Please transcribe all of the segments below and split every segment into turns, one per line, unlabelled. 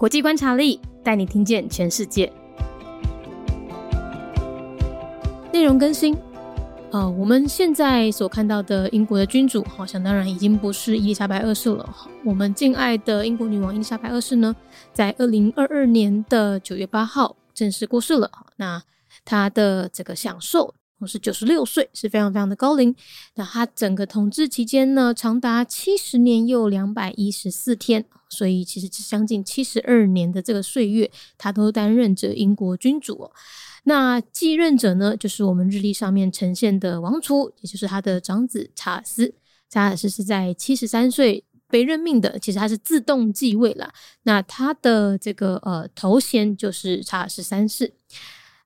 国际观察力带你听见全世界。内容更新，呃，我们现在所看到的英国的君主，好像当然已经不是伊丽莎白二世了。我们敬爱的英国女王伊丽莎白二世呢，在二零二二年的九月八号正式过世了。那她的这个享受。我是九十六岁，是非常非常的高龄。那他整个统治期间呢，长达七十年又两百一十四天，所以其实是将近七十二年的这个岁月，他都担任着英国君主。那继任者呢，就是我们日历上面呈现的王储，也就是他的长子查尔斯。查尔斯是在七十三岁被任命的，其实他是自动继位了。那他的这个呃头衔就是查尔斯三世。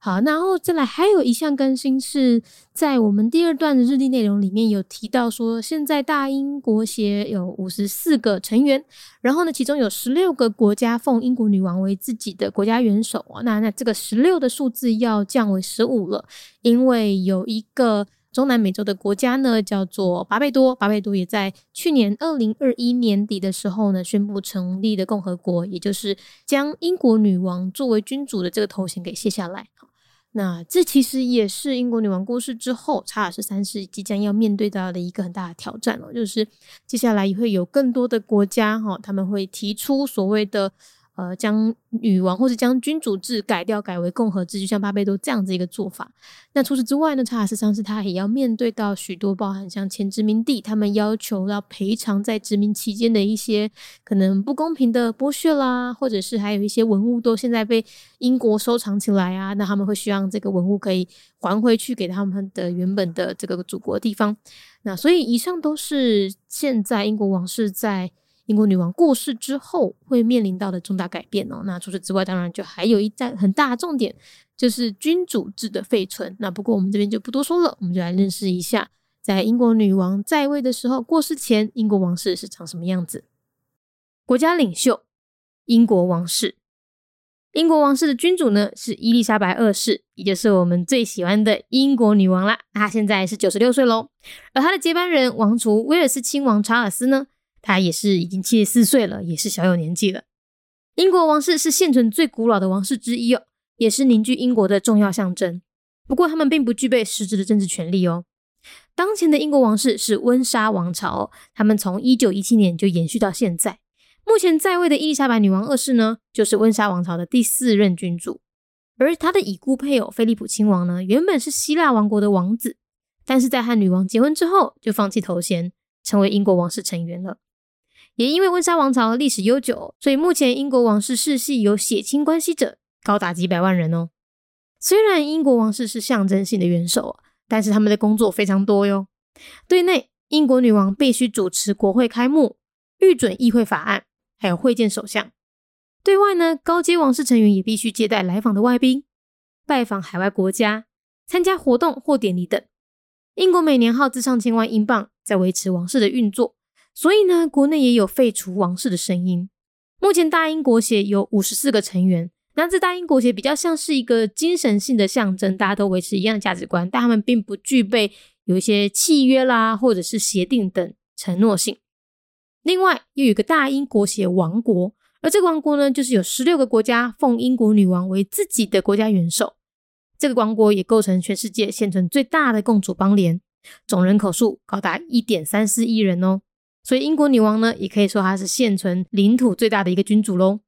好，然后再来还有一项更新是在我们第二段的日历内容里面有提到说，现在大英国协有五十四个成员，然后呢，其中有十六个国家奉英国女王为自己的国家元首那那这个十六的数字要降为十五了，因为有一个中南美洲的国家呢叫做巴贝多，巴贝多也在去年二零二一年底的时候呢宣布成立的共和国，也就是将英国女王作为君主的这个头衔给卸下来。那这其实也是英国女王过世之后，查尔斯三世即将要面对到的一个很大的挑战哦，就是接下来也会有更多的国家哈，他们会提出所谓的。呃，将女王或者将君主制改掉，改为共和制，就像巴贝多这样子一个做法。那除此之外呢，查尔斯上世他也要面对到许多包含像前殖民地，他们要求要赔偿在殖民期间的一些可能不公平的剥削啦，或者是还有一些文物都现在被英国收藏起来啊，那他们会希望这个文物可以还回去给他们的原本的这个祖国地方。那所以以上都是现在英国王室在。英国女王过世之后会面临到的重大改变哦。那除此之外，当然就还有一在很大的重点，就是君主制的废存。那不过我们这边就不多说了，我们就来认识一下，在英国女王在位的时候，过世前英国王室是长什么样子。国家领袖，英国王室。英国王室的君主呢是伊丽莎白二世，也就是我们最喜欢的英国女王啦。她现在是九十六岁喽。而她的接班人王储威尔斯亲王查尔斯呢？他也是已经七十四岁了，也是小有年纪了。英国王室是现存最古老的王室之一哦，也是凝聚英国的重要象征。不过，他们并不具备实质的政治权利哦。当前的英国王室是温莎王朝，他们从一九一七年就延续到现在。目前在位的伊丽莎白女王二世呢，就是温莎王朝的第四任君主。而他的已故配偶菲利普亲王呢，原本是希腊王国的王子，但是在和女王结婚之后，就放弃头衔，成为英国王室成员了。也因为温莎王朝历史悠久，所以目前英国王室世系有血亲关系者高达几百万人哦。虽然英国王室是象征性的元首，但是他们的工作非常多哟。对内，英国女王必须主持国会开幕、预准议会法案，还有会见首相。对外呢，高阶王室成员也必须接待来访的外宾、拜访海外国家、参加活动或典礼等。英国每年耗资上千万英镑在维持王室的运作。所以呢，国内也有废除王室的声音。目前大英国协有五十四个成员，那这大英国协比较像是一个精神性的象征，大家都维持一样的价值观，但他们并不具备有一些契约啦，或者是协定等承诺性。另外，又有一个大英国协王国，而这个王国呢，就是有十六个国家奉英国女王为自己的国家元首。这个王国也构成全世界现存最大的共主邦联，总人口数高达一点三四亿人哦。所以英国女王呢，也可以说她是现存领土最大的一个君主喽。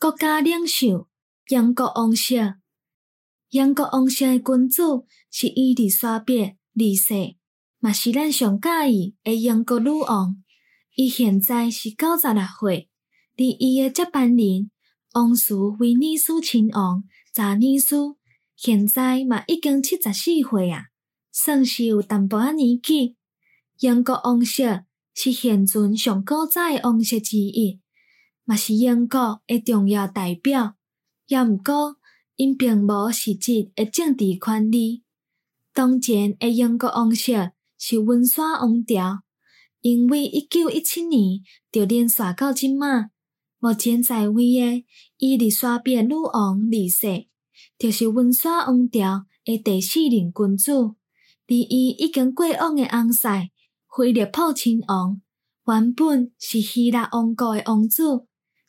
国家领袖，英国王室。英国王室的君主是伊丽莎白二世，嘛是咱上介意的英国女王。伊现在是九十六岁，而伊的接班人王储威尼斯亲王查尼斯，现在嘛已经七十四岁啊，算是有淡薄仔年纪。英国王室。是现存上古早的王室之一，嘛是英国的重要代表。也毋过，因并无实质的政治权利。当前的英国王室是温莎王朝，因为一九一七年就连续到即马。目前在位的伊丽莎白女王二世，就是温莎王朝的第四任君主。而伊已经过往的翁婿。菲利普亲王原本是希腊王国的王子，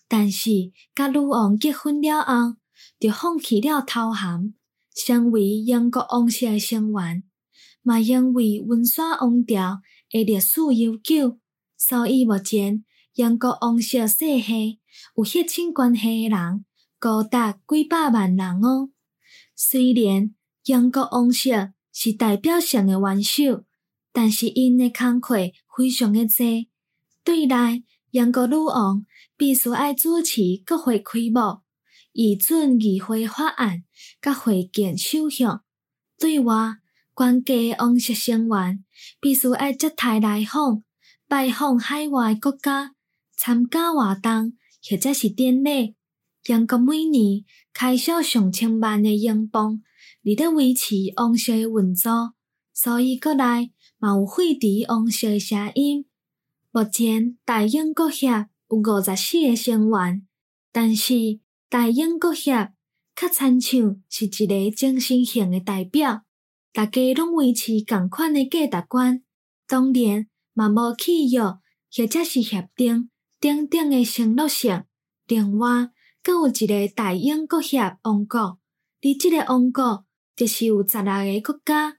但是甲女王结婚了后，就放弃了头衔，成为英国王室的成员。嘛因为温莎王朝的历史悠久，所以目前英国王室世系有血亲关系的人高达几百万人哦。虽然英国王室是代表性的元首，但是因的工课非常的多。对内，英国女王必须爱主持国会开幕、议准议会法案、甲会见首相；对外，关键王室成员必须爱接待来访、拜访海外国家、参加活动或者是典礼。英国每年开销上千万的英镑，为了维持王室的运作，所以国内嘛有惠迪王室的声音。目前大英国协有五十四个成员，但是大英国协较参像是一个精神性的代表，大家拢维持共款的价值观，当然嘛无契约或者是协定等等的承诺性。另外，阁有一个大英国协王国，而即个王国就是有十六个国家，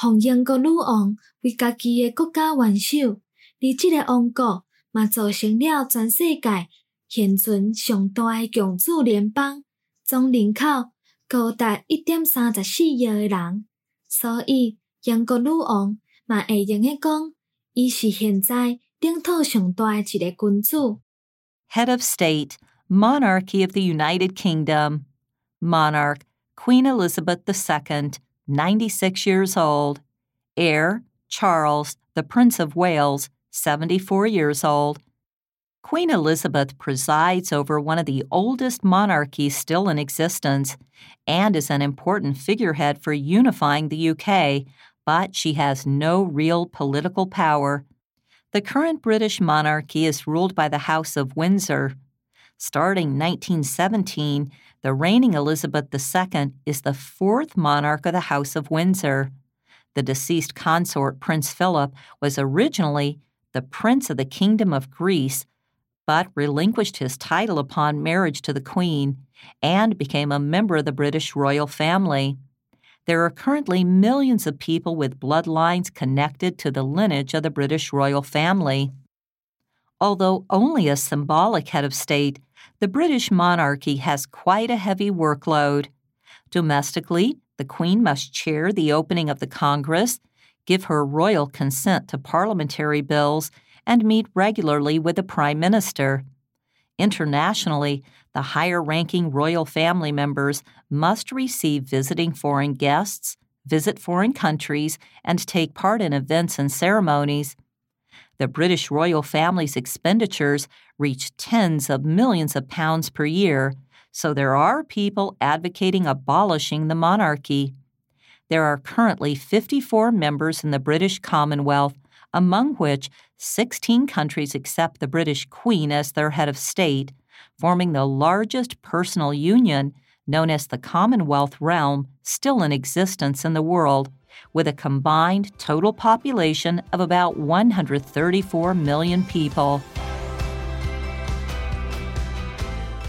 奉英国女王为家己的国家元首。而即个王国嘛，造成了全世界现存上大诶共主联邦，总人口高达一点三十四亿诶人。所以，英国女王嘛会用诶讲，伊是现在领土上大诶一个君主。
Head of State, Monarchy of the United Kingdom. Monarch, Queen Elizabeth II, 96 years old. Heir, Charles, the Prince of Wales, 74 years old. Queen Elizabeth presides over one of the oldest monarchies still in existence and is an important figurehead for unifying the UK, but she has no real political power. The current British monarchy is ruled by the House of Windsor. Starting 1917, the reigning Elizabeth II is the fourth monarch of the House of Windsor. The deceased consort, Prince Philip, was originally the Prince of the Kingdom of Greece, but relinquished his title upon marriage to the Queen and became a member of the British royal family. There are currently millions of people with bloodlines connected to the lineage of the British royal family. Although only a symbolic head of state, the British monarchy has quite a heavy workload. Domestically, the Queen must chair the opening of the Congress give her royal consent to parliamentary bills, and meet regularly with the Prime Minister. Internationally, the higher ranking royal family members must receive visiting foreign guests, visit foreign countries, and take part in events and ceremonies. The British royal family's expenditures reach tens of millions of pounds per year, so there are people advocating abolishing the monarchy. There are currently 54 members in the British Commonwealth, among which 16 countries accept the British Queen as their head of state, forming the largest personal union known as the Commonwealth realm still in existence in the world, with a combined total population of about 134 million people.